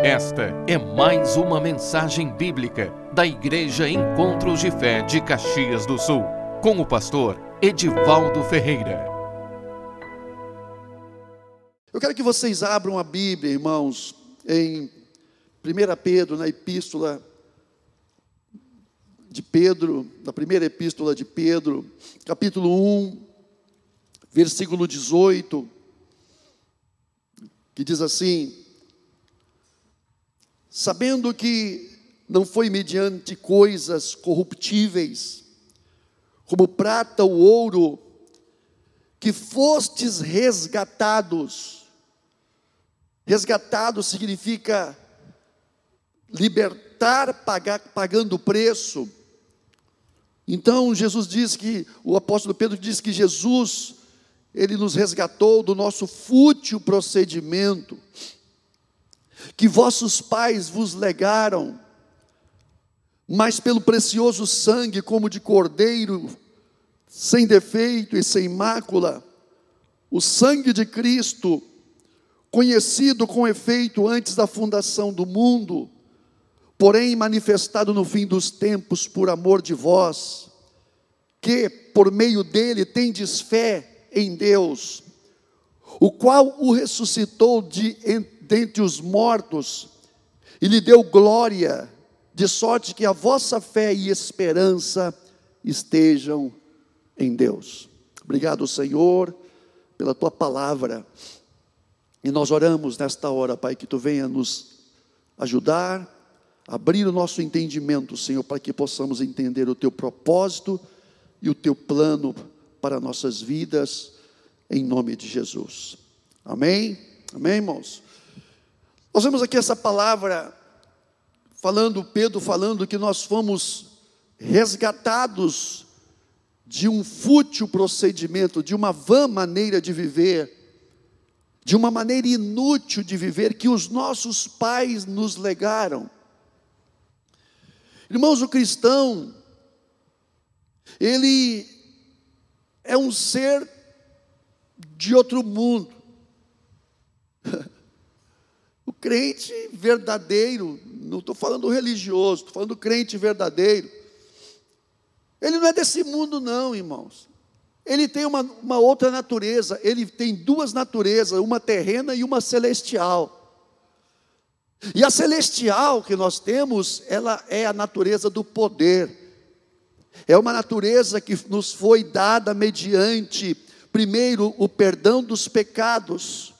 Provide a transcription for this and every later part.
Esta é mais uma mensagem bíblica da Igreja Encontros de Fé de Caxias do Sul, com o pastor Edivaldo Ferreira. Eu quero que vocês abram a Bíblia, irmãos, em 1 Pedro, na epístola de Pedro, na primeira epístola de Pedro, capítulo 1, versículo 18, que diz assim: sabendo que não foi mediante coisas corruptíveis, como prata ou ouro, que fostes resgatados. Resgatado significa libertar pagar, pagando preço. Então Jesus diz que, o apóstolo Pedro diz que Jesus, ele nos resgatou do nosso fútil procedimento que vossos pais vos legaram, mas pelo precioso sangue, como de cordeiro, sem defeito e sem mácula, o sangue de Cristo, conhecido com efeito antes da fundação do mundo, porém manifestado no fim dos tempos por amor de vós, que por meio dele tendes fé em Deus, o qual o ressuscitou de entre dentre os mortos e lhe deu glória, de sorte que a vossa fé e esperança estejam em Deus. Obrigado, Senhor, pela tua palavra. E nós oramos nesta hora, Pai, que tu venha nos ajudar, abrir o nosso entendimento, Senhor, para que possamos entender o teu propósito e o teu plano para nossas vidas, em nome de Jesus. Amém? Amém, irmãos? Nós vemos aqui essa palavra falando, Pedro falando que nós fomos resgatados de um fútil procedimento, de uma vã maneira de viver, de uma maneira inútil de viver que os nossos pais nos legaram. Irmãos, o cristão, ele é um ser de outro mundo. crente verdadeiro, não estou falando religioso, estou falando crente verdadeiro. Ele não é desse mundo, não, irmãos. Ele tem uma, uma outra natureza, ele tem duas naturezas, uma terrena e uma celestial. E a celestial que nós temos, ela é a natureza do poder. É uma natureza que nos foi dada mediante, primeiro, o perdão dos pecados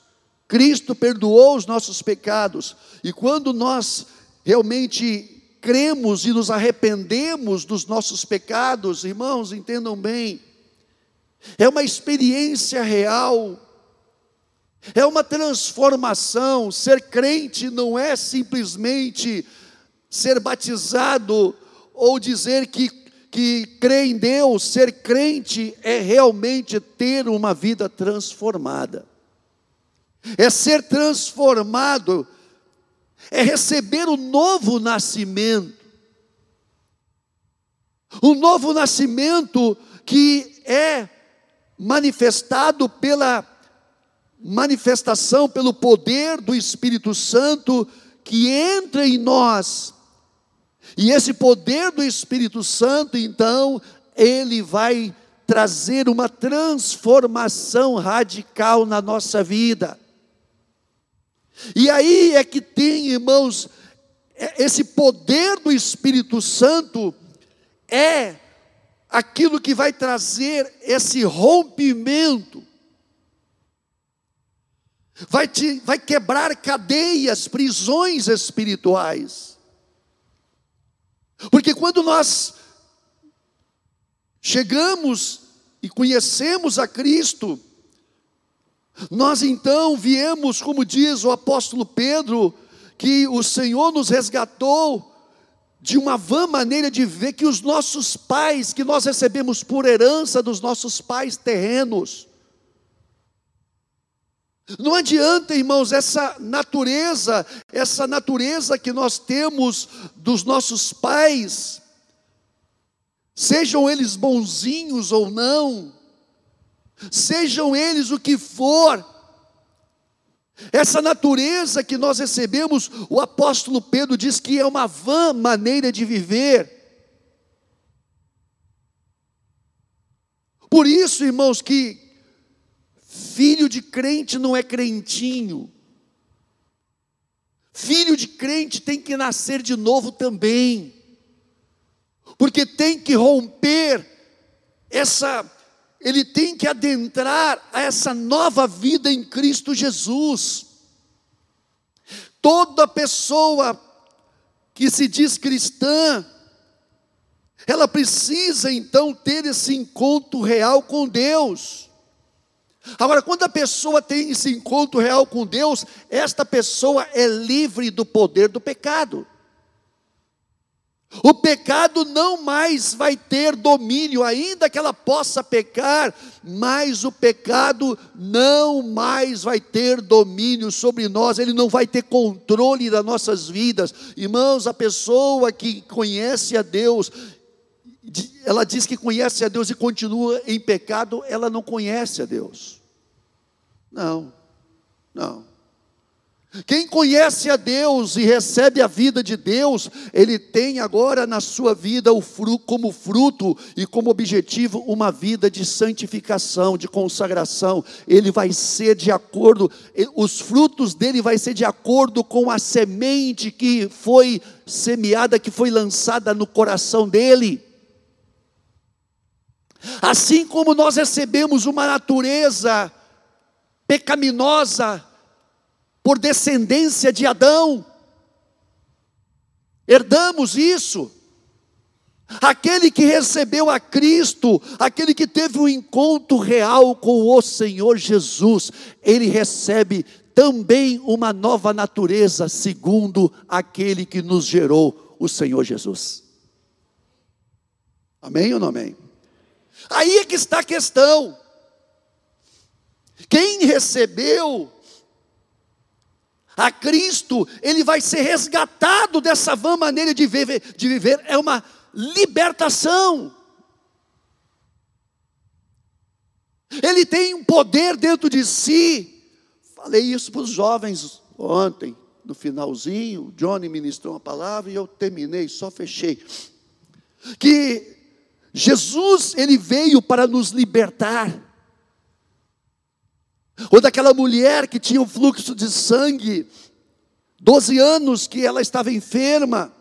Cristo perdoou os nossos pecados, e quando nós realmente cremos e nos arrependemos dos nossos pecados, irmãos, entendam bem, é uma experiência real, é uma transformação. Ser crente não é simplesmente ser batizado ou dizer que, que crê em Deus, ser crente é realmente ter uma vida transformada é ser transformado, é receber o novo nascimento. O novo nascimento que é manifestado pela manifestação, pelo poder do Espírito Santo que entra em nós. E esse poder do Espírito Santo, então, ele vai trazer uma transformação radical na nossa vida. E aí é que tem, irmãos, é, esse poder do Espírito Santo é aquilo que vai trazer esse rompimento, vai, te, vai quebrar cadeias, prisões espirituais. Porque quando nós chegamos e conhecemos a Cristo, nós então viemos, como diz o apóstolo Pedro, que o Senhor nos resgatou de uma vã maneira de ver que os nossos pais, que nós recebemos por herança dos nossos pais terrenos, não adianta, irmãos, essa natureza, essa natureza que nós temos dos nossos pais, sejam eles bonzinhos ou não, sejam eles o que for, Essa natureza que nós recebemos, o apóstolo Pedro diz que é uma vã maneira de viver. Por isso, irmãos, que filho de crente não é crentinho. Filho de crente tem que nascer de novo também. Porque tem que romper essa ele tem que adentrar a essa nova vida em Cristo Jesus. Toda pessoa que se diz cristã, ela precisa então ter esse encontro real com Deus. Agora, quando a pessoa tem esse encontro real com Deus, esta pessoa é livre do poder do pecado. O pecado não mais vai ter domínio, ainda que ela possa pecar, mas o pecado não mais vai ter domínio sobre nós, ele não vai ter controle das nossas vidas. Irmãos, a pessoa que conhece a Deus, ela diz que conhece a Deus e continua em pecado, ela não conhece a Deus. Não, não. Quem conhece a Deus e recebe a vida de Deus, ele tem agora na sua vida o fruto, como fruto e como objetivo uma vida de santificação, de consagração. Ele vai ser de acordo, os frutos dele vai ser de acordo com a semente que foi semeada, que foi lançada no coração dele. Assim como nós recebemos uma natureza pecaminosa, por descendência de Adão. Herdamos isso. Aquele que recebeu a Cristo, aquele que teve um encontro real com o Senhor Jesus, ele recebe também uma nova natureza, segundo aquele que nos gerou, o Senhor Jesus. Amém ou não amém? Aí é que está a questão. Quem recebeu a Cristo, ele vai ser resgatado dessa vã maneira de viver, de viver, é uma libertação. Ele tem um poder dentro de si. Falei isso para os jovens ontem, no finalzinho. O Johnny ministrou uma palavra e eu terminei, só fechei. Que Jesus, ele veio para nos libertar. Ou daquela mulher que tinha um fluxo de sangue, 12 anos que ela estava enferma.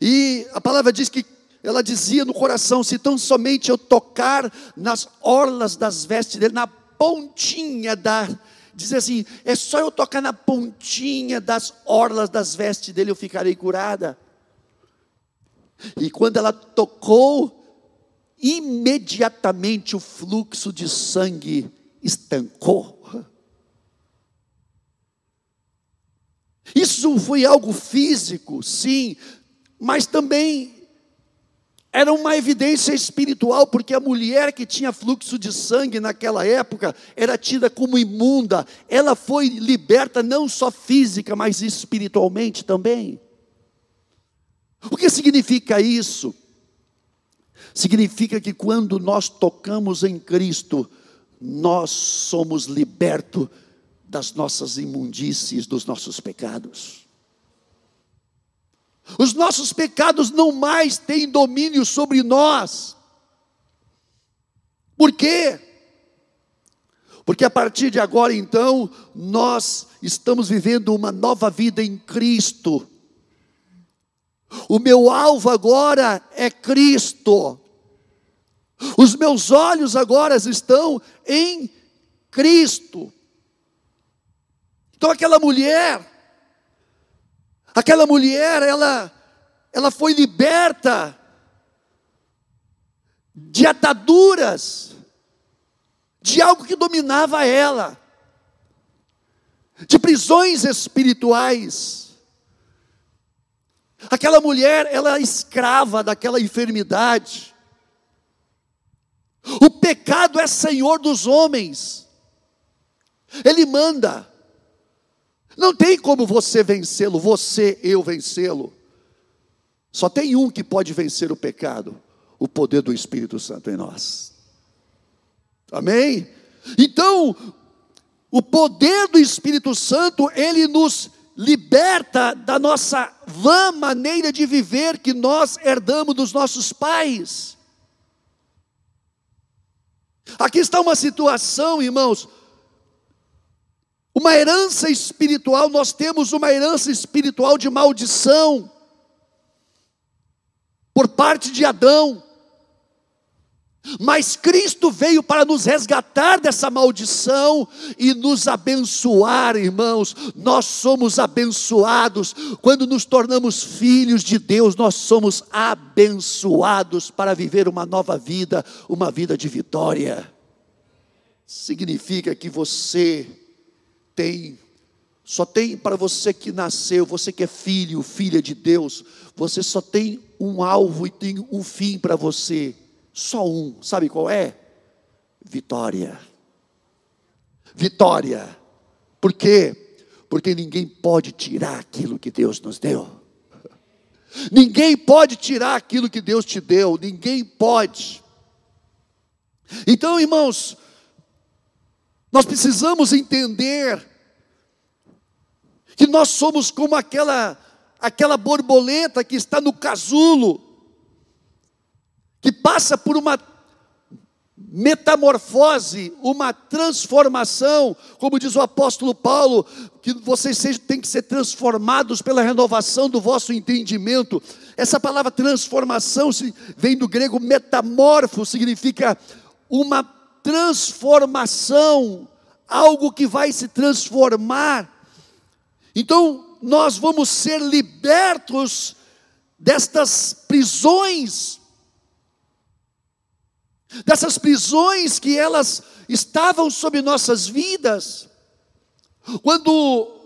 E a palavra diz que ela dizia no coração: se tão somente eu tocar nas orlas das vestes dele, na pontinha da. Diz assim: é só eu tocar na pontinha das orlas das vestes dele, eu ficarei curada. E quando ela tocou imediatamente o fluxo de sangue estancou. Isso foi algo físico, sim, mas também era uma evidência espiritual, porque a mulher que tinha fluxo de sangue naquela época era tida como imunda, ela foi liberta não só física, mas espiritualmente também. O que significa isso? Significa que quando nós tocamos em Cristo, nós somos libertos das nossas imundícies, dos nossos pecados. Os nossos pecados não mais têm domínio sobre nós. Por quê? Porque a partir de agora, então, nós estamos vivendo uma nova vida em Cristo. O meu alvo agora é Cristo. Os meus olhos agora estão em Cristo. Então aquela mulher, aquela mulher, ela ela foi liberta de ataduras de algo que dominava ela, de prisões espirituais. Aquela mulher, ela é escrava daquela enfermidade. O pecado é senhor dos homens. Ele manda. Não tem como você vencê-lo, você, eu vencê-lo. Só tem um que pode vencer o pecado: o poder do Espírito Santo em nós. Amém? Então, o poder do Espírito Santo, ele nos liberta da nossa vã maneira de viver que nós herdamos dos nossos pais. Aqui está uma situação, irmãos, uma herança espiritual, nós temos uma herança espiritual de maldição por parte de Adão. Mas Cristo veio para nos resgatar dessa maldição e nos abençoar, irmãos. Nós somos abençoados. Quando nos tornamos filhos de Deus, nós somos abençoados para viver uma nova vida, uma vida de vitória. Significa que você tem, só tem para você que nasceu, você que é filho, filha de Deus, você só tem um alvo e tem um fim para você só um, sabe qual é? Vitória. Vitória. Por quê? Porque ninguém pode tirar aquilo que Deus nos deu. Ninguém pode tirar aquilo que Deus te deu, ninguém pode. Então, irmãos, nós precisamos entender que nós somos como aquela aquela borboleta que está no casulo que passa por uma metamorfose, uma transformação, como diz o apóstolo Paulo, que vocês têm que ser transformados pela renovação do vosso entendimento. Essa palavra transformação vem do grego metamorfo, significa uma transformação, algo que vai se transformar. Então, nós vamos ser libertos destas prisões dessas prisões que elas estavam sobre nossas vidas. Quando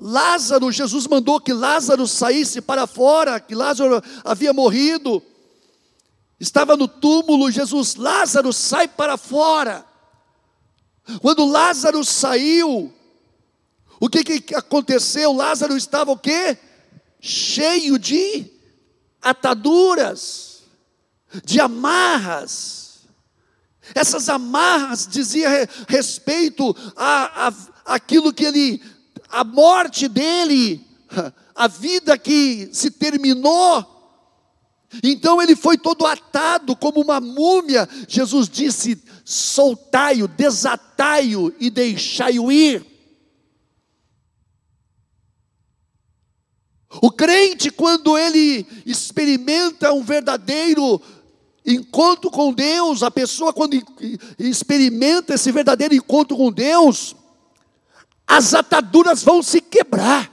Lázaro, Jesus mandou que Lázaro saísse para fora, que Lázaro havia morrido, estava no túmulo, Jesus, Lázaro, sai para fora. Quando Lázaro saiu, o que, que aconteceu? Lázaro estava o quê? Cheio de ataduras, de amarras. Essas amarras diziam respeito a, a aquilo que ele, a morte dele, a vida que se terminou. Então ele foi todo atado como uma múmia. Jesus disse: soltai-o, desatai-o e deixai-o ir. O crente, quando ele experimenta um verdadeiro encontro com Deus, a pessoa quando experimenta esse verdadeiro encontro com Deus, as ataduras vão se quebrar.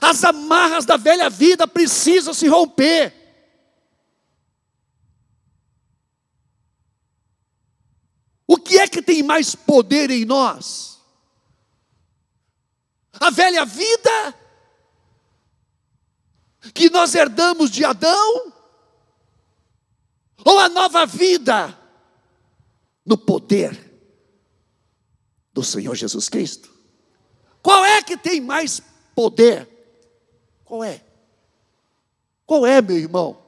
As amarras da velha vida precisam se romper. O que é que tem mais poder em nós? A velha vida que nós herdamos de Adão? Ou a nova vida no poder do Senhor Jesus Cristo? Qual é que tem mais poder? Qual é? Qual é, meu irmão?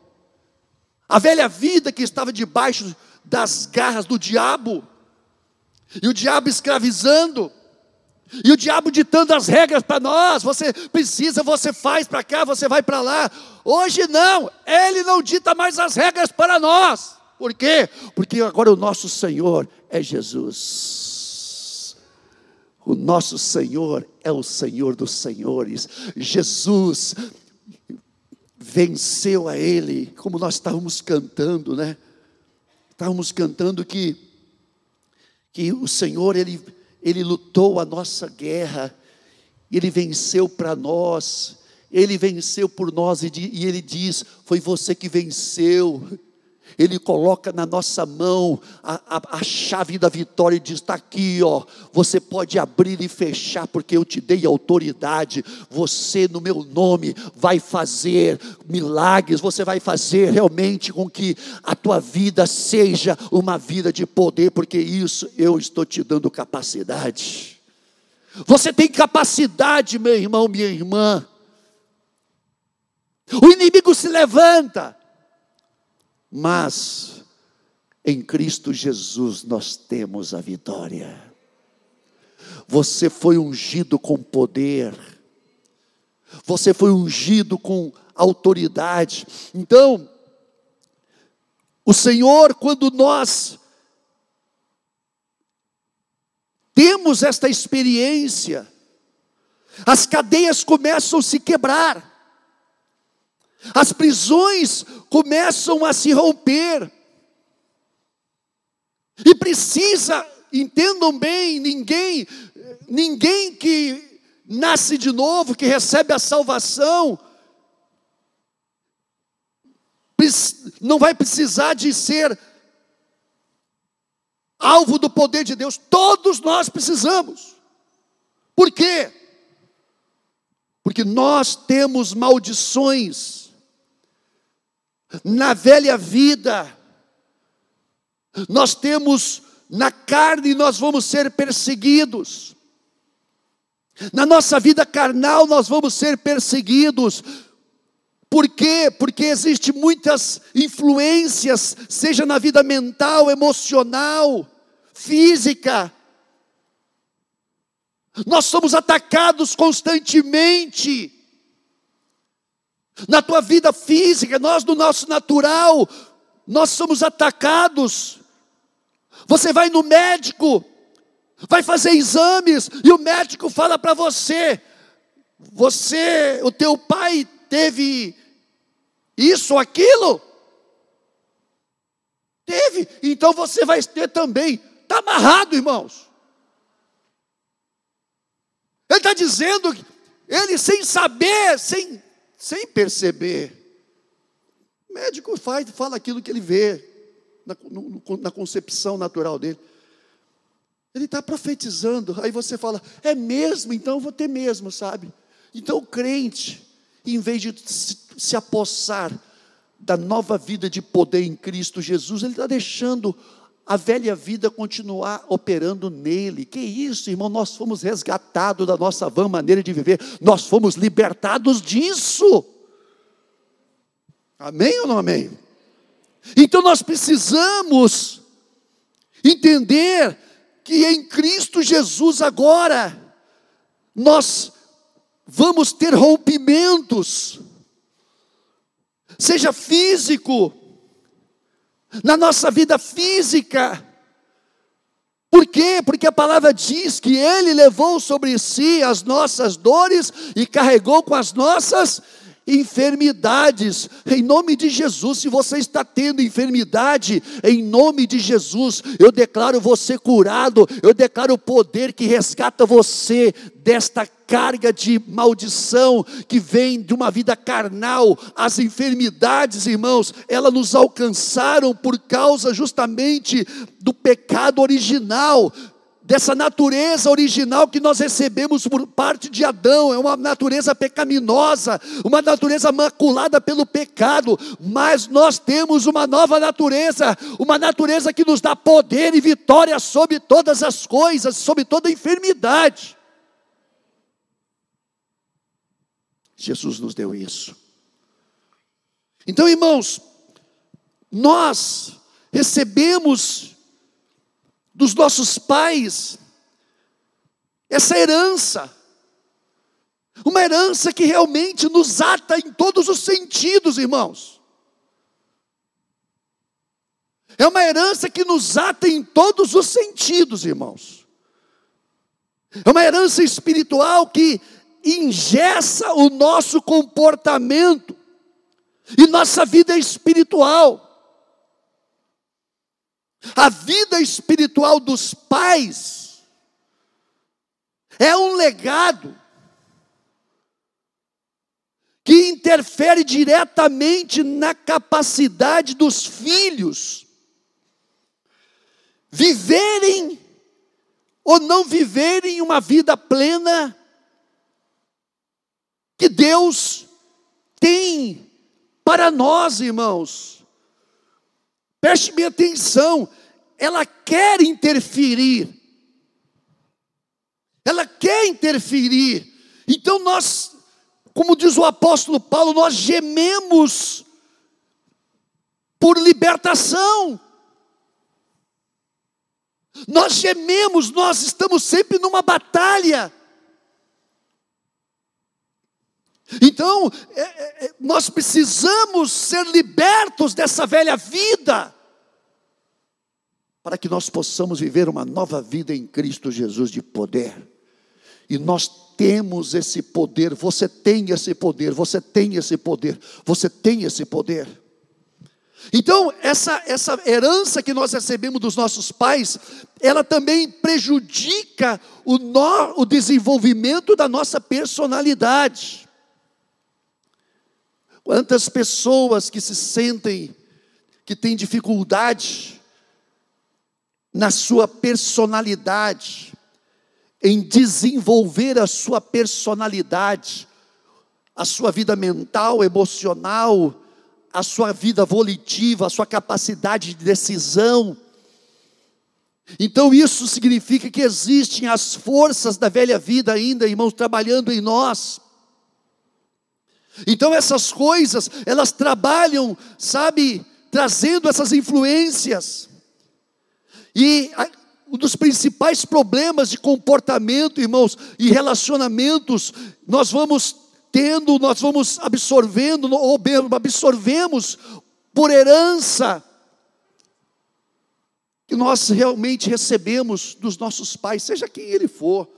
A velha vida que estava debaixo das garras do diabo, e o diabo escravizando, e o diabo ditando as regras para nós, você precisa, você faz para cá, você vai para lá. Hoje não, ele não dita mais as regras para nós. Por quê? Porque agora o nosso Senhor é Jesus. O nosso Senhor é o Senhor dos senhores. Jesus venceu a ele, como nós estávamos cantando, né? Estávamos cantando que que o Senhor ele ele lutou a nossa guerra, Ele venceu para nós, Ele venceu por nós, e, e Ele diz: Foi você que venceu. Ele coloca na nossa mão a, a, a chave da vitória e diz: está aqui, ó. Você pode abrir e fechar, porque eu te dei autoridade. Você, no meu nome, vai fazer milagres. Você vai fazer realmente com que a tua vida seja uma vida de poder, porque isso eu estou te dando capacidade. Você tem capacidade, meu irmão, minha irmã. O inimigo se levanta mas Em Cristo Jesus nós temos a vitória. Você foi ungido com poder. Você foi ungido com autoridade. Então, o Senhor, quando nós temos esta experiência, as cadeias começam a se quebrar, as prisões começam a se romper, e precisa, entendam bem, ninguém, ninguém que nasce de novo, que recebe a salvação, não vai precisar de ser alvo do poder de Deus, todos nós precisamos. Por quê? Porque nós temos maldições na velha vida, nós temos na carne, nós vamos ser perseguidos, na nossa vida carnal, nós vamos ser perseguidos, por quê? Porque existe muitas influências, seja na vida mental, emocional, física. Nós somos atacados constantemente. Na tua vida física, nós no nosso natural, nós somos atacados. Você vai no médico, vai fazer exames e o médico fala para você: você, o teu pai teve isso, aquilo? Teve, então você vai ter também. Está amarrado, irmãos. Ele está dizendo, ele sem saber, sem, sem perceber. O médico faz, fala aquilo que ele vê na, no, na concepção natural dele. Ele está profetizando, aí você fala, é mesmo, então vou ter mesmo, sabe? Então o crente, em vez de se, se apossar da nova vida de poder em Cristo Jesus, ele está deixando a velha vida continuar operando nele. Que isso, irmão? Nós fomos resgatados da nossa vã maneira de viver, nós fomos libertados disso. Amém ou não amém? Então nós precisamos entender que em Cristo Jesus agora nós vamos ter rompimentos, seja físico, na nossa vida física. Por quê? Porque a palavra diz que Ele levou sobre si as nossas dores e carregou com as nossas enfermidades, em nome de Jesus. Se você está tendo enfermidade, em nome de Jesus, eu declaro você curado, eu declaro o poder que resgata você desta carga de maldição que vem de uma vida carnal. As enfermidades, irmãos, elas nos alcançaram por causa justamente do pecado original dessa natureza original que nós recebemos por parte de Adão, é uma natureza pecaminosa, uma natureza maculada pelo pecado, mas nós temos uma nova natureza, uma natureza que nos dá poder e vitória sobre todas as coisas, sobre toda enfermidade. Jesus nos deu isso. Então, irmãos, nós recebemos dos nossos pais, essa herança, uma herança que realmente nos ata em todos os sentidos, irmãos. É uma herança que nos ata em todos os sentidos, irmãos. É uma herança espiritual que ingessa o nosso comportamento e nossa vida espiritual. A vida espiritual dos pais é um legado que interfere diretamente na capacidade dos filhos viverem ou não viverem uma vida plena que Deus tem para nós, irmãos. Preste bem atenção, ela quer interferir. Ela quer interferir. Então nós, como diz o apóstolo Paulo, nós gememos por libertação. Nós gememos, nós estamos sempre numa batalha. Então, é, é, é, nós precisamos ser libertos dessa velha vida, para que nós possamos viver uma nova vida em Cristo Jesus de poder. E nós temos esse poder, você tem esse poder, você tem esse poder, você tem esse poder. Então, essa, essa herança que nós recebemos dos nossos pais, ela também prejudica o, no, o desenvolvimento da nossa personalidade. Quantas pessoas que se sentem que têm dificuldade na sua personalidade, em desenvolver a sua personalidade, a sua vida mental, emocional, a sua vida volitiva, a sua capacidade de decisão. Então isso significa que existem as forças da velha vida ainda, irmãos, trabalhando em nós. Então essas coisas, elas trabalham, sabe, trazendo essas influências. E um dos principais problemas de comportamento, irmãos, e relacionamentos, nós vamos tendo, nós vamos absorvendo, ou absorvemos por herança, que nós realmente recebemos dos nossos pais, seja quem ele for.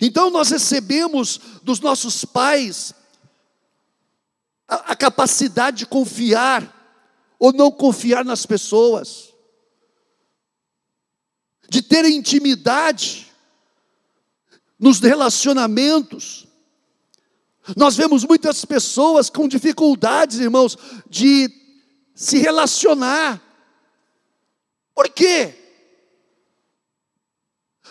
Então nós recebemos dos nossos pais a, a capacidade de confiar ou não confiar nas pessoas, de ter intimidade nos relacionamentos. Nós vemos muitas pessoas com dificuldades, irmãos, de se relacionar. Por quê?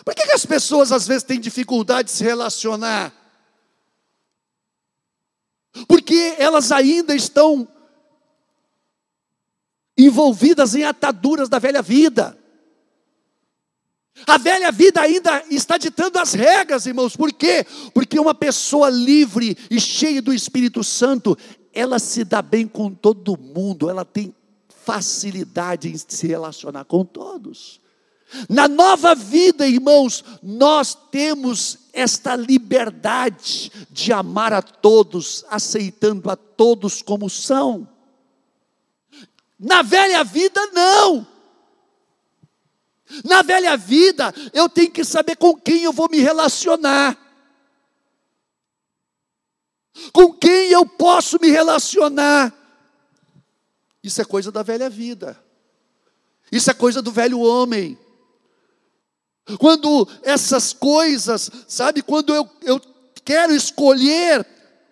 Por que, que as pessoas às vezes têm dificuldade de se relacionar? porque elas ainda estão envolvidas em ataduras da velha vida. A velha vida ainda está ditando as regras, irmãos. Por quê? Porque uma pessoa livre e cheia do Espírito Santo, ela se dá bem com todo mundo, ela tem facilidade em se relacionar com todos. Na nova vida, irmãos, nós temos esta liberdade de amar a todos, aceitando a todos como são. Na velha vida, não. Na velha vida, eu tenho que saber com quem eu vou me relacionar. Com quem eu posso me relacionar. Isso é coisa da velha vida. Isso é coisa do velho homem. Quando essas coisas, sabe, quando eu, eu quero escolher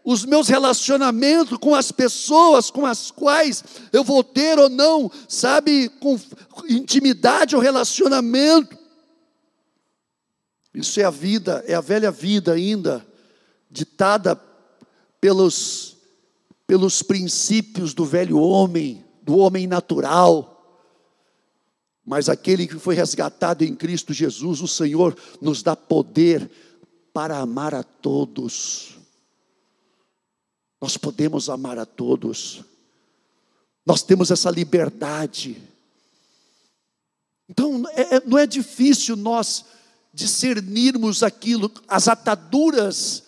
os meus relacionamentos com as pessoas com as quais eu vou ter ou não, sabe, com intimidade ou relacionamento. Isso é a vida, é a velha vida ainda, ditada pelos, pelos princípios do velho homem, do homem natural. Mas aquele que foi resgatado em Cristo Jesus, o Senhor nos dá poder para amar a todos. Nós podemos amar a todos. Nós temos essa liberdade. Então, é, é não é difícil nós discernirmos aquilo, as ataduras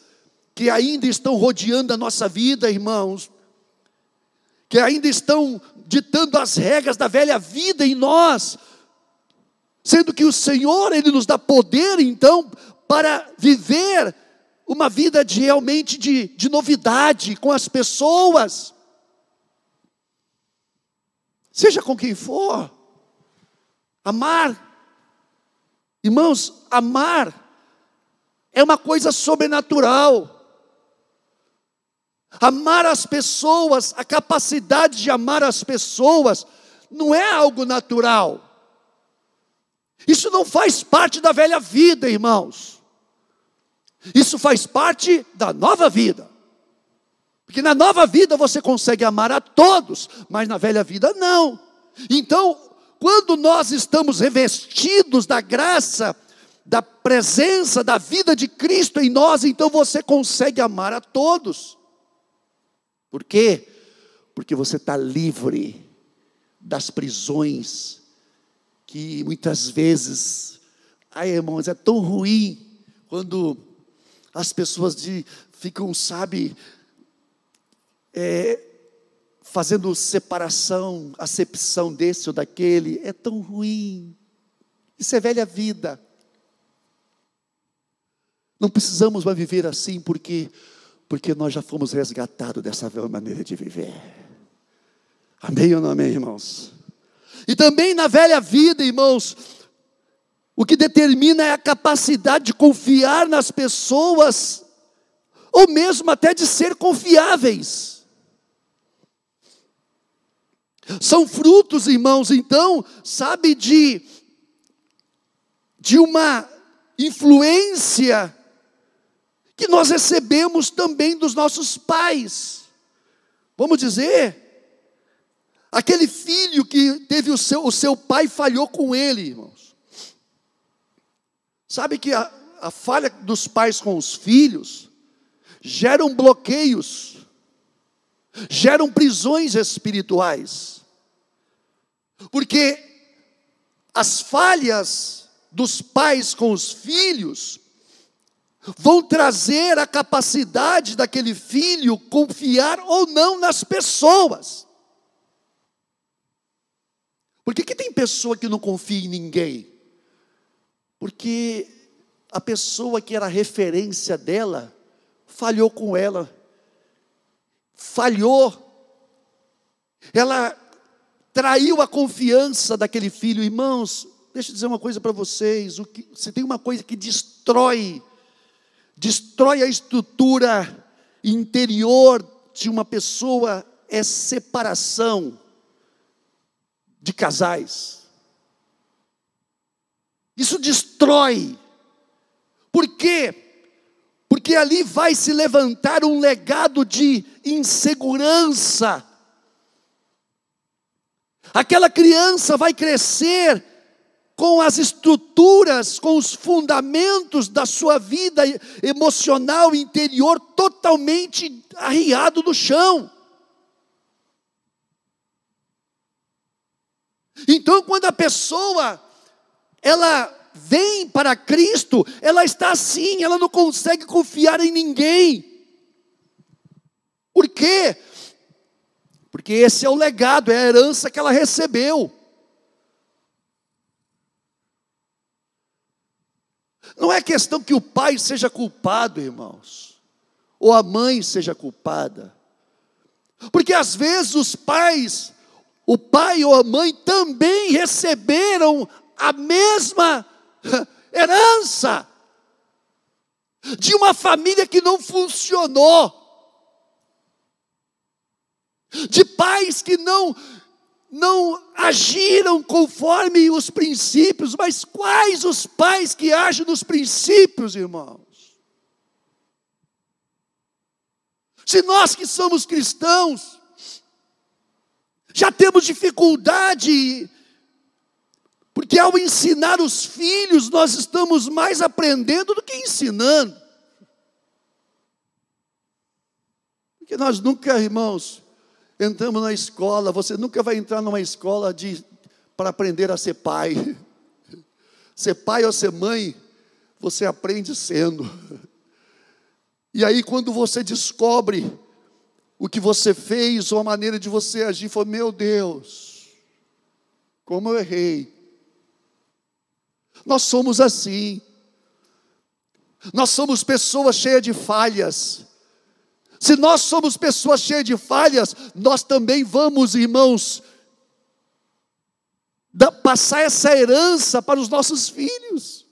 que ainda estão rodeando a nossa vida, irmãos, que ainda estão ditando as regras da velha vida em nós, sendo que o Senhor, Ele nos dá poder, então, para viver uma vida de realmente de, de novidade com as pessoas, seja com quem for, amar, irmãos, amar é uma coisa sobrenatural. Amar as pessoas, a capacidade de amar as pessoas, não é algo natural. Isso não faz parte da velha vida, irmãos. Isso faz parte da nova vida. Porque na nova vida você consegue amar a todos, mas na velha vida não. Então, quando nós estamos revestidos da graça, da presença, da vida de Cristo em nós, então você consegue amar a todos. Por quê? Porque você está livre das prisões que muitas vezes, ai irmãos, é tão ruim quando as pessoas de, ficam, sabe, é, fazendo separação, acepção desse ou daquele, é tão ruim. Isso é velha vida. Não precisamos mais viver assim, porque porque nós já fomos resgatados dessa maneira de viver. Amém ou não amém, irmãos? E também na velha vida, irmãos, o que determina é a capacidade de confiar nas pessoas, ou mesmo até de ser confiáveis. São frutos, irmãos, então, sabe, de, de uma influência que nós recebemos também dos nossos pais. Vamos dizer, aquele filho que teve o seu, o seu pai falhou com ele, irmãos. Sabe que a, a falha dos pais com os filhos geram bloqueios, geram prisões espirituais. Porque as falhas dos pais com os filhos vão trazer a capacidade daquele filho confiar ou não nas pessoas. Por que, que tem pessoa que não confia em ninguém? Porque a pessoa que era referência dela falhou com ela, falhou, ela traiu a confiança daquele filho. Irmãos, deixa eu dizer uma coisa para vocês: o que, se tem uma coisa que destrói destrói a estrutura interior de uma pessoa é separação de casais. Isso destrói. Por quê? Porque ali vai se levantar um legado de insegurança. Aquela criança vai crescer com as estruturas, com os fundamentos da sua vida emocional interior totalmente arriado no chão. Então, quando a pessoa ela vem para Cristo, ela está assim, ela não consegue confiar em ninguém. Por quê? Porque esse é o legado, é a herança que ela recebeu. Não é questão que o pai seja culpado, irmãos, ou a mãe seja culpada. Porque às vezes os pais, o pai ou a mãe também receberam a mesma herança de uma família que não funcionou, de pais que não não agiram conforme os princípios, mas quais os pais que agem nos princípios, irmãos? Se nós que somos cristãos, já temos dificuldade, porque ao ensinar os filhos, nós estamos mais aprendendo do que ensinando. Porque nós nunca, irmãos, entramos na escola, você nunca vai entrar numa escola de para aprender a ser pai. Ser pai ou ser mãe, você aprende sendo. E aí, quando você descobre o que você fez, ou a maneira de você agir, foi: meu Deus, como eu errei. Nós somos assim. Nós somos pessoas cheias de falhas. Se nós somos pessoas cheias de falhas, nós também vamos, irmãos, passar essa herança para os nossos filhos.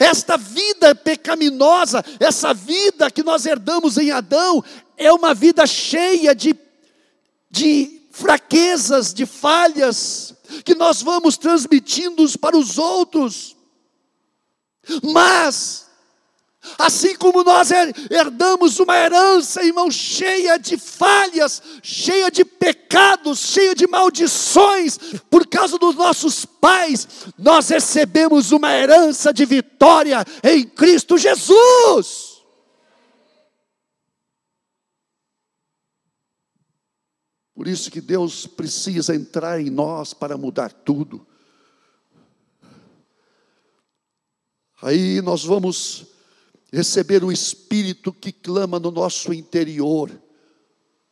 Esta vida pecaminosa, essa vida que nós herdamos em Adão, é uma vida cheia de, de fraquezas, de falhas, que nós vamos transmitindo para os outros. Mas, Assim como nós herdamos uma herança, irmão, cheia de falhas, cheia de pecados, cheia de maldições, por causa dos nossos pais, nós recebemos uma herança de vitória em Cristo Jesus. Por isso que Deus precisa entrar em nós para mudar tudo. Aí nós vamos receber o espírito que clama no nosso interior,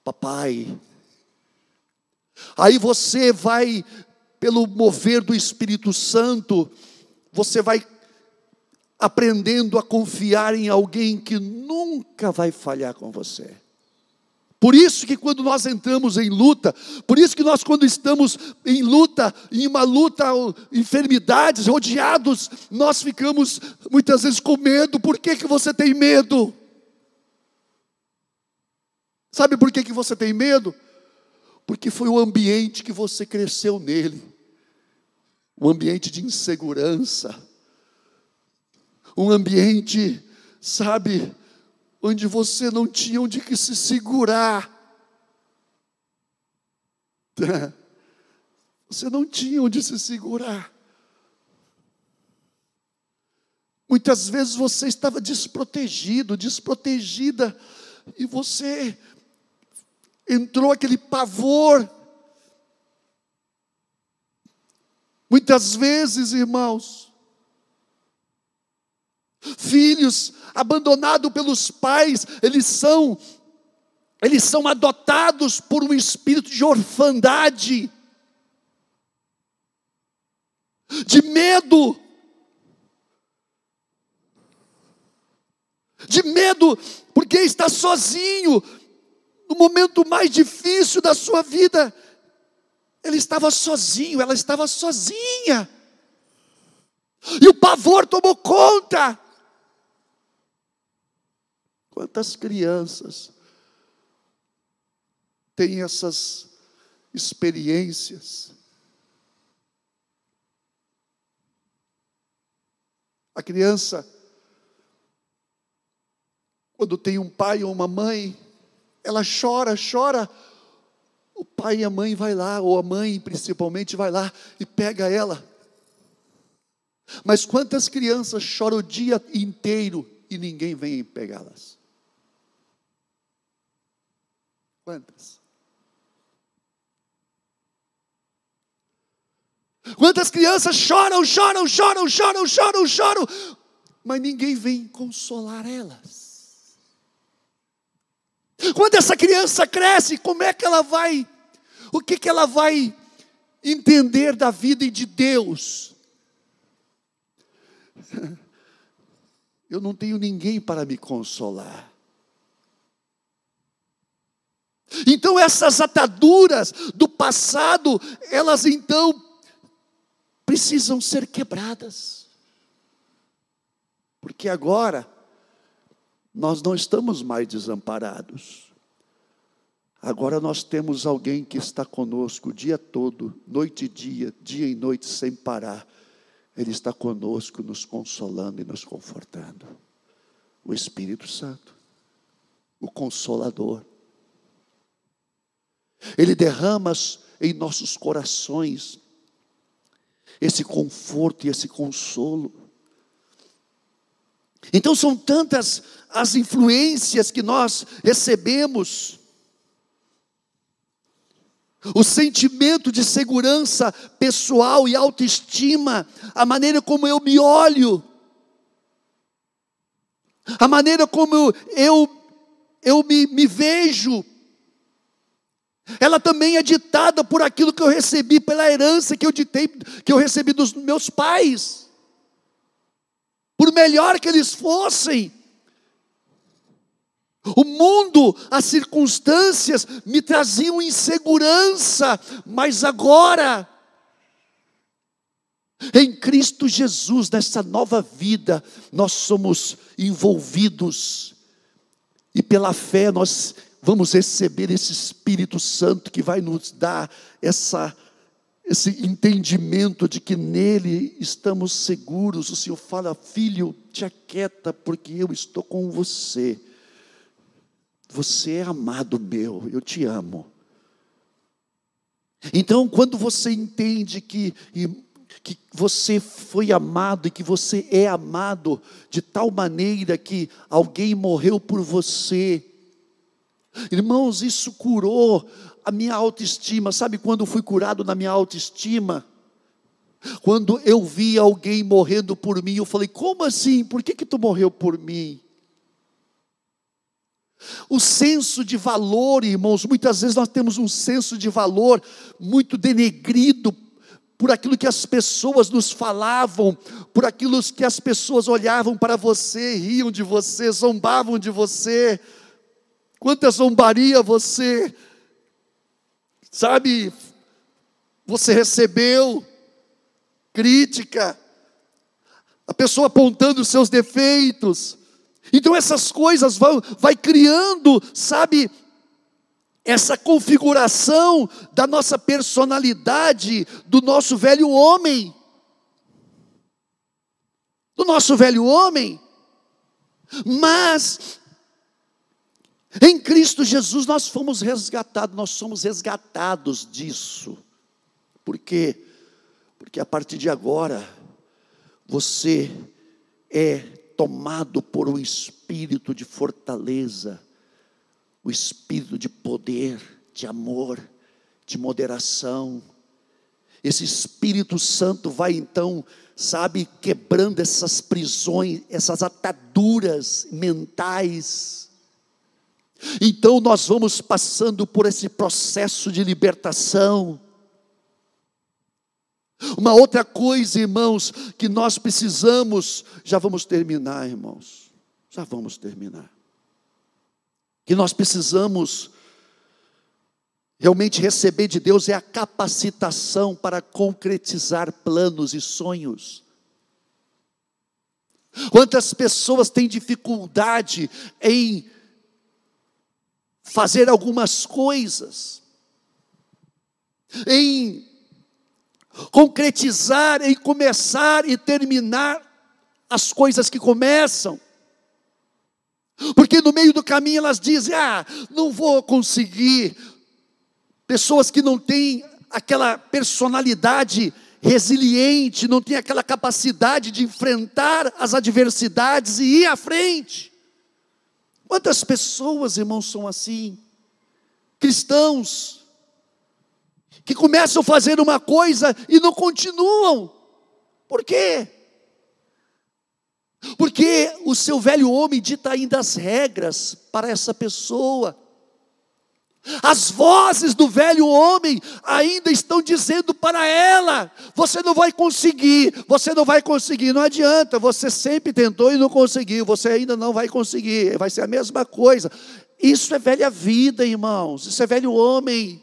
papai. Aí você vai, pelo mover do Espírito Santo, você vai aprendendo a confiar em alguém que nunca vai falhar com você. Por isso que quando nós entramos em luta, por isso que nós quando estamos em luta, em uma luta, enfermidades, rodeados, nós ficamos muitas vezes com medo. Por que, que você tem medo? Sabe por que, que você tem medo? Porque foi o ambiente que você cresceu nele. Um ambiente de insegurança. Um ambiente, sabe, onde você não tinha onde que se segurar. Você não tinha onde se segurar. Muitas vezes você estava desprotegido, desprotegida, e você entrou aquele pavor. Muitas vezes, irmãos, Filhos abandonados pelos pais, eles são eles são adotados por um espírito de orfandade, de medo, de medo, porque está sozinho, no momento mais difícil da sua vida, ele estava sozinho, ela estava sozinha, e o pavor tomou conta, Quantas crianças têm essas experiências? A criança, quando tem um pai ou uma mãe, ela chora, chora. O pai e a mãe vai lá, ou a mãe principalmente vai lá e pega ela. Mas quantas crianças choram o dia inteiro e ninguém vem pegá-las? Quantas? Quantas crianças choram, choram, choram, choram, choram, choram, mas ninguém vem consolar elas. Quando essa criança cresce, como é que ela vai, o que, que ela vai entender da vida e de Deus? Eu não tenho ninguém para me consolar. Então essas ataduras do passado, elas então precisam ser quebradas. Porque agora nós não estamos mais desamparados. Agora nós temos alguém que está conosco o dia todo, noite e dia, dia e noite, sem parar. Ele está conosco, nos consolando e nos confortando. O Espírito Santo, o Consolador. Ele derrama em nossos corações esse conforto e esse consolo. Então são tantas as influências que nós recebemos. O sentimento de segurança pessoal e autoestima, a maneira como eu me olho, a maneira como eu, eu, eu me, me vejo, ela também é ditada por aquilo que eu recebi, pela herança que eu, ditei, que eu recebi dos meus pais. Por melhor que eles fossem, o mundo, as circunstâncias me traziam insegurança, mas agora, em Cristo Jesus, nessa nova vida, nós somos envolvidos, e pela fé nós vamos receber esse Espírito Santo que vai nos dar essa, esse entendimento de que nele estamos seguros. O Senhor fala, filho, te aquieta, porque eu estou com você. Você é amado meu, eu te amo. Então, quando você entende que, que você foi amado e que você é amado de tal maneira que alguém morreu por você, Irmãos, isso curou a minha autoestima. Sabe quando fui curado na minha autoestima? Quando eu vi alguém morrendo por mim, eu falei: como assim? Por que, que tu morreu por mim? O senso de valor, irmãos, muitas vezes nós temos um senso de valor muito denegrido por aquilo que as pessoas nos falavam, por aquilo que as pessoas olhavam para você, riam de você, zombavam de você. Quanta zombaria você, sabe, você recebeu crítica, a pessoa apontando os seus defeitos. Então essas coisas vão vai criando, sabe, essa configuração da nossa personalidade, do nosso velho homem. Do nosso velho homem. Mas, em Cristo Jesus nós fomos resgatados, nós somos resgatados disso. Por quê? Porque a partir de agora, você é tomado por um espírito de fortaleza o espírito de poder, de amor, de moderação. Esse Espírito Santo vai então, sabe, quebrando essas prisões, essas ataduras mentais. Então nós vamos passando por esse processo de libertação. Uma outra coisa, irmãos, que nós precisamos, já vamos terminar, irmãos, já vamos terminar que nós precisamos realmente receber de Deus é a capacitação para concretizar planos e sonhos. Quantas pessoas têm dificuldade em fazer algumas coisas, em concretizar, em começar e terminar as coisas que começam. Porque no meio do caminho elas dizem: ah, não vou conseguir. Pessoas que não têm aquela personalidade resiliente, não têm aquela capacidade de enfrentar as adversidades e ir à frente. Quantas pessoas, irmãos, são assim? Cristãos, que começam a fazer uma coisa e não continuam. Por quê? Porque o seu velho homem dita ainda as regras para essa pessoa. As vozes do velho homem ainda estão dizendo para ela: você não vai conseguir, você não vai conseguir, não adianta, você sempre tentou e não conseguiu, você ainda não vai conseguir, vai ser a mesma coisa. Isso é velha vida, irmãos, isso é velho homem.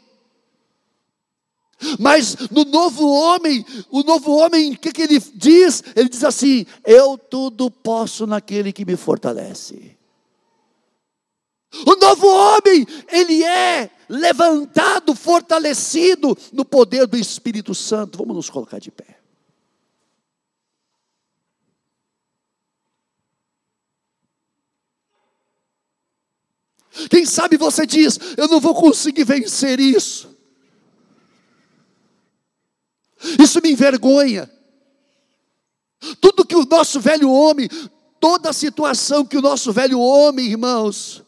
Mas no novo homem, o novo homem, o que, que ele diz? Ele diz assim: Eu tudo posso naquele que me fortalece. O novo homem, ele é levantado, fortalecido no poder do Espírito Santo. Vamos nos colocar de pé. Quem sabe você diz: Eu não vou conseguir vencer isso. Isso me envergonha. Tudo que o nosso velho homem, toda a situação que o nosso velho homem, irmãos,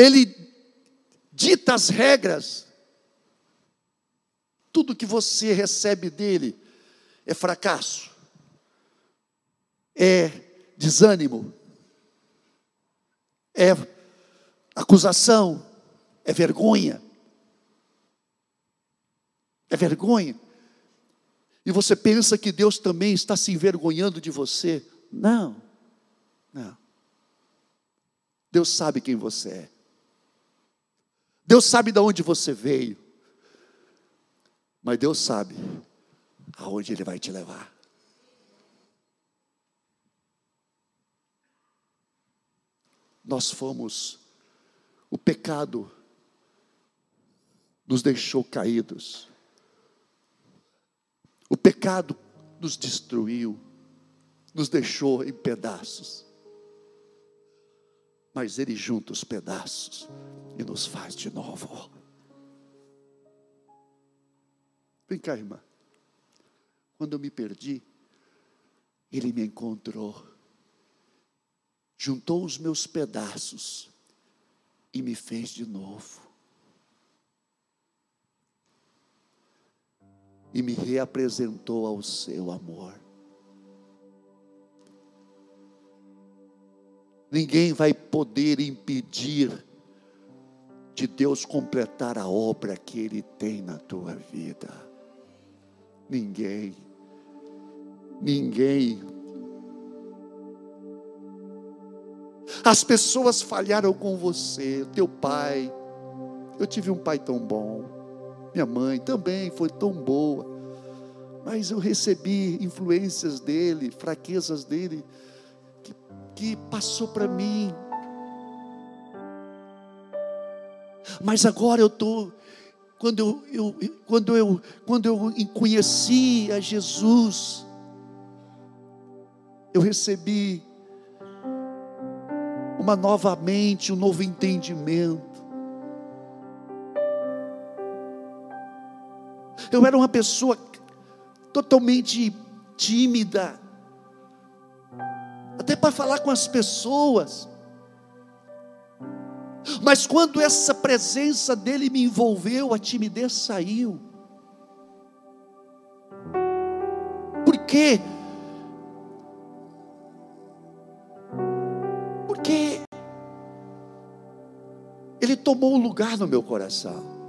ele dita as regras. Tudo que você recebe dele é fracasso, é desânimo, é acusação, é vergonha é vergonha. E você pensa que Deus também está se envergonhando de você. Não, não. Deus sabe quem você é. Deus sabe de onde você veio. Mas Deus sabe aonde Ele vai te levar. Nós fomos, o pecado nos deixou caídos. O pecado nos destruiu, nos deixou em pedaços. Mas Ele junta os pedaços e nos faz de novo. Vem cá, irmã. Quando eu me perdi, Ele me encontrou, juntou os meus pedaços e me fez de novo. e me reapresentou ao seu amor. Ninguém vai poder impedir de Deus completar a obra que Ele tem na tua vida. Ninguém, ninguém. As pessoas falharam com você, teu pai. Eu tive um pai tão bom, minha mãe também foi tão boa, mas eu recebi influências dele, fraquezas dele que passou para mim. Mas agora eu estou, quando eu, eu, quando, eu, quando eu conheci a Jesus, eu recebi uma nova mente, um novo entendimento. Eu era uma pessoa totalmente tímida, até para falar com as pessoas. Mas quando essa presença dele me envolveu, a timidez saiu. Por quê? Porque ele tomou um lugar no meu coração.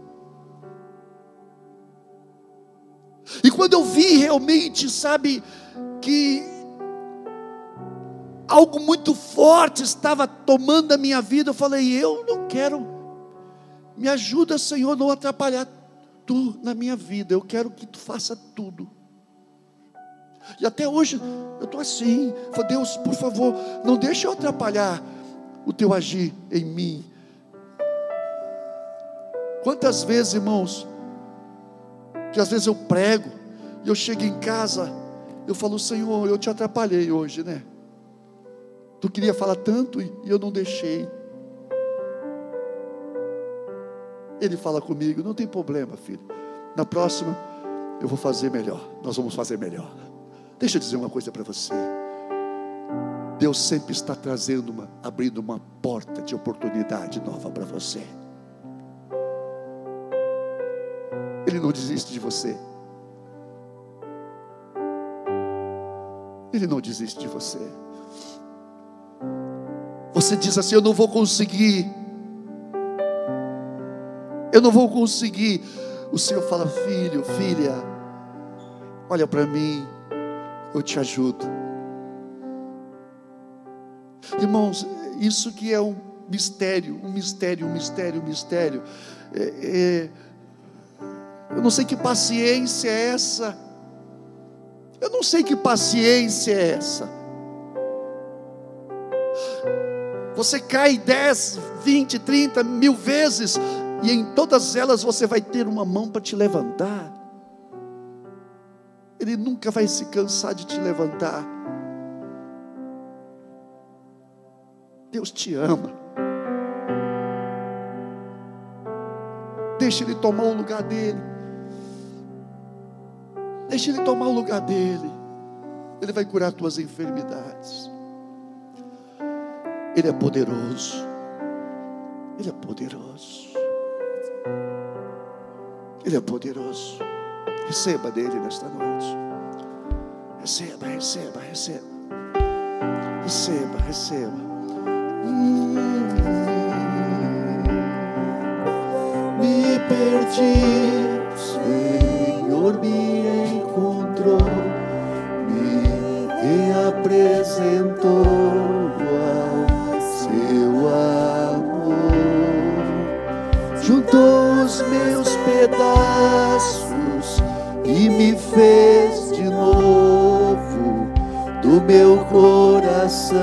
E quando eu vi realmente, sabe, que algo muito forte estava tomando a minha vida. Eu falei, eu não quero, me ajuda, Senhor, não atrapalhar tu na minha vida. Eu quero que tu faça tudo. E até hoje eu estou assim. Falei, Deus, por favor, não deixe eu atrapalhar o teu agir em mim. Quantas vezes, irmãos, que às vezes eu prego, e eu chego em casa, eu falo, Senhor, eu te atrapalhei hoje, né? Tu queria falar tanto e eu não deixei. Ele fala comigo, não tem problema, filho. Na próxima eu vou fazer melhor. Nós vamos fazer melhor. Deixa eu dizer uma coisa para você. Deus sempre está trazendo uma, abrindo uma porta de oportunidade nova para você. Ele não desiste de você. Ele não desiste de você. Você diz assim: Eu não vou conseguir. Eu não vou conseguir. O Senhor fala: Filho, filha, olha para mim, eu te ajudo. Irmãos, isso que é um mistério, um mistério, um mistério, um mistério. É, é, eu não sei que paciência é essa. Eu não sei que paciência é essa. Você cai 10, 20, 30 mil vezes, e em todas elas você vai ter uma mão para te levantar. Ele nunca vai se cansar de te levantar. Deus te ama. Deixa Ele tomar o lugar dele. Deixa Ele tomar o lugar dele. Ele vai curar tuas enfermidades. Ele é poderoso. Ele é poderoso. Ele é poderoso. Receba dele nesta noite. Receba, receba, receba. Receba, receba. Me perdi, Senhor me encontrou, me apresentou. Pedaços e me fez de novo do meu coração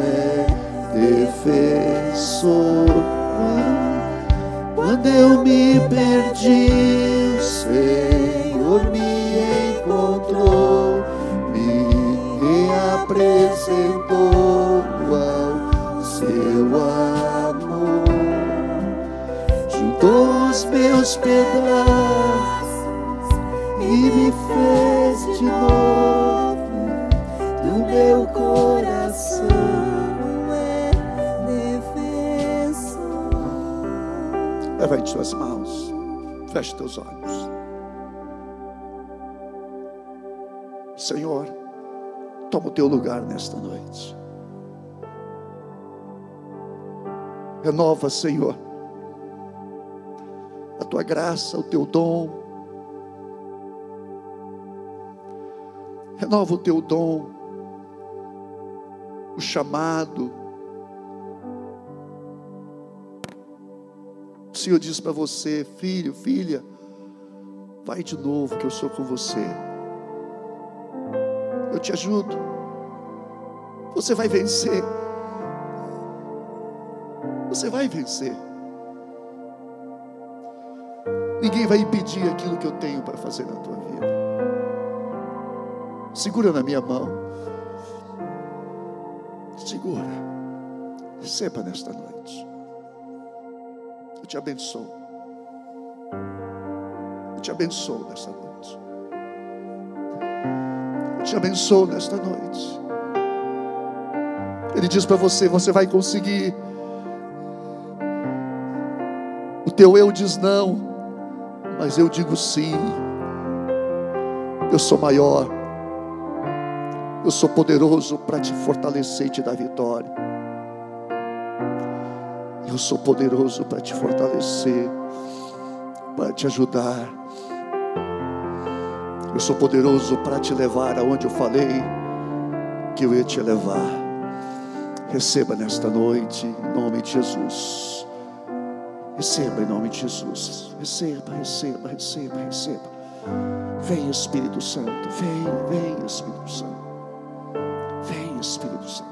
é defensor. Quando eu me perdi, Suas mãos, feche teus olhos. Senhor, toma o teu lugar nesta noite. Renova, Senhor, a tua graça, o teu dom. Renova o teu dom, o chamado. O Senhor diz para você, filho, filha, vai de novo que eu sou com você. Eu te ajudo. Você vai vencer. Você vai vencer. Ninguém vai impedir aquilo que eu tenho para fazer na tua vida. Segura na minha mão. Segura. Receba nesta noite. Eu te abençoo. Eu te abençoo nesta noite. Eu te abençoo nesta noite. Ele diz para você: você vai conseguir teu eu diz não, mas eu digo sim. Eu sou maior. Eu sou poderoso para te fortalecer e te dar vitória. Eu sou poderoso para te fortalecer, para te ajudar. Eu sou poderoso para te levar aonde eu falei que eu ia te levar. Receba nesta noite, em nome de Jesus. Receba em nome de Jesus. Receba, receba, receba, receba. Vem Espírito Santo, vem, vem Espírito Santo. Vem Espírito Santo.